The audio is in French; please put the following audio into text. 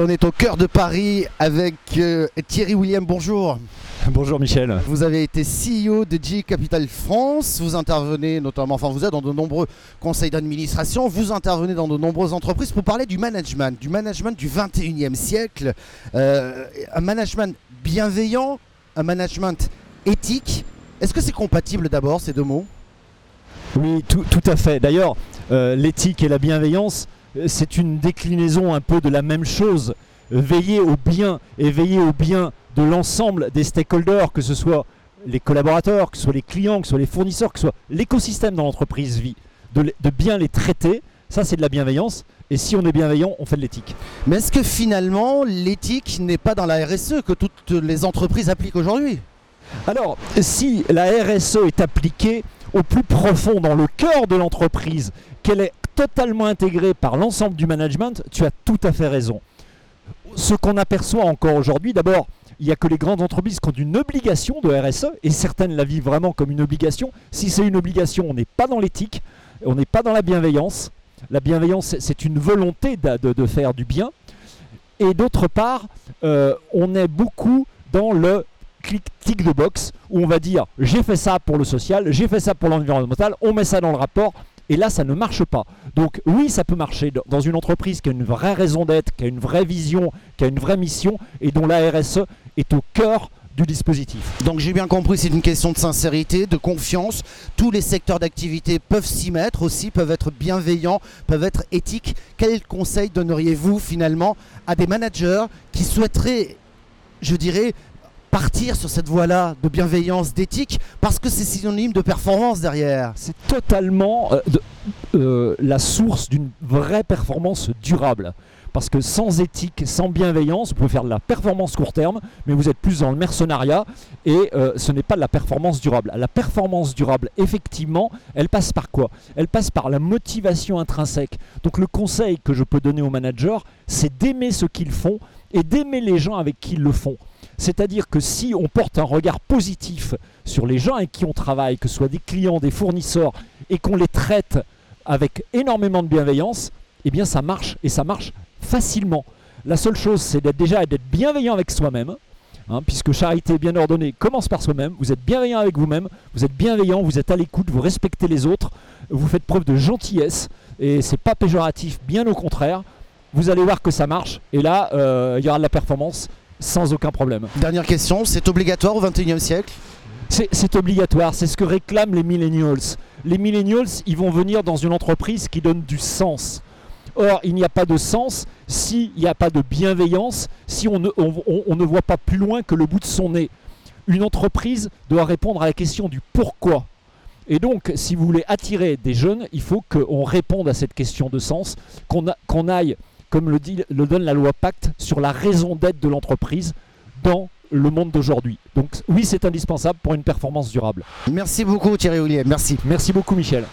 Et on est au cœur de Paris avec euh, Thierry William. Bonjour. Bonjour Michel. Vous avez été CEO de G Capital France. Vous intervenez notamment, enfin vous êtes dans de nombreux conseils d'administration. Vous intervenez dans de nombreuses entreprises pour parler du management, du management du 21e siècle. Euh, un management bienveillant, un management éthique. Est-ce que c'est compatible d'abord ces deux mots? Oui, tout, tout à fait. D'ailleurs, euh, l'éthique et la bienveillance, c'est une déclinaison un peu de la même chose. Veiller au bien et veiller au bien de l'ensemble des stakeholders, que ce soit les collaborateurs, que ce soit les clients, que ce soit les fournisseurs, que ce soit l'écosystème dans l'entreprise vie, de, de bien les traiter, ça c'est de la bienveillance. Et si on est bienveillant, on fait de l'éthique. Mais est-ce que finalement l'éthique n'est pas dans la RSE que toutes les entreprises appliquent aujourd'hui? Alors, si la RSE est appliquée au plus profond, dans le cœur de l'entreprise, qu'elle est totalement intégrée par l'ensemble du management, tu as tout à fait raison. Ce qu'on aperçoit encore aujourd'hui, d'abord, il n'y a que les grandes entreprises qui ont une obligation de RSE, et certaines la vivent vraiment comme une obligation. Si c'est une obligation, on n'est pas dans l'éthique, on n'est pas dans la bienveillance. La bienveillance, c'est- une volonté de, faire du bien. Et d'autre part, euh, on est beaucoup dans le clic de box où on va dire j'ai fait ça pour le social, j'ai fait ça pour l'environnemental, on met ça dans le rapport et là ça ne marche pas. Donc oui, ça peut marcher dans- une entreprise qui a une vraie raison d'être, qui a une vraie vision, qui a une vraie mission et dont la RSE est au cœur du dispositif. Donc j'ai bien compris, c'est une question de sincérité, de confiance. Tous les secteurs d'activité peuvent s'y mettre aussi, peuvent être bienveillants, peuvent être éthiques. Quel conseil donneriez-vous finalement à des managers qui souhaiteraient, je dirais, partir sur cette voie-là de bienveillance, d'éthique, parce que c'est synonyme de performance derrière C'est totalement euh, euh, la source d'une vraie performance durable. Parce que sans éthique, sans bienveillance, vous pouvez faire de la performance court terme, mais vous êtes plus dans le mercenariat et euh, ce n'est pas de la performance durable. La performance durable, effectivement, elle passe par quoi? Elle passe par la motivation intrinsèque. Donc le conseil que je peux donner aux managers, c'est d'aimer ce qu'ils font et d'aimer les gens avec qui ils le font. C'est-à-dire que si on porte un regard positif sur les gens avec qui on travaille, que ce soit des clients, des fournisseurs, et qu'on les traite avec énormément de bienveillance, eh bien ça marche et ça marche facilement. La seule chose, c'est déjà d'être bienveillant avec soi-même, hein, puisque charité bien ordonnée commence par soi-même. Vous êtes bienveillant avec vous-même, vous êtes bienveillant, vous êtes à l'écoute, vous respectez les autres, vous faites preuve de gentillesse, et c'est pas péjoratif, bien au contraire. Vous allez voir que ça marche, et là, euh, il y aura de la performance sans aucun problème. Dernière question, c'est obligatoire au 21e siècle? C'est obligatoire, c'est ce que réclament les millennials. Les millennials, ils vont venir dans une entreprise qui donne du sens. Or, il n'y a pas de sens s'il n'y a pas de bienveillance, si on ne, on- on- on ne voit pas plus loin que le bout de son nez. Une entreprise doit répondre à la question du pourquoi. Et donc, si vous voulez attirer des jeunes, il faut qu'on réponde à cette question de sens, qu'on aille, comme le, dit, le donne la loi Pacte, sur la raison d'être de l'entreprise dans le monde d'aujourd'hui. Donc oui, c'est indispensable pour une performance durable. Merci beaucoup Thierry William, merci. Merci beaucoup Michel.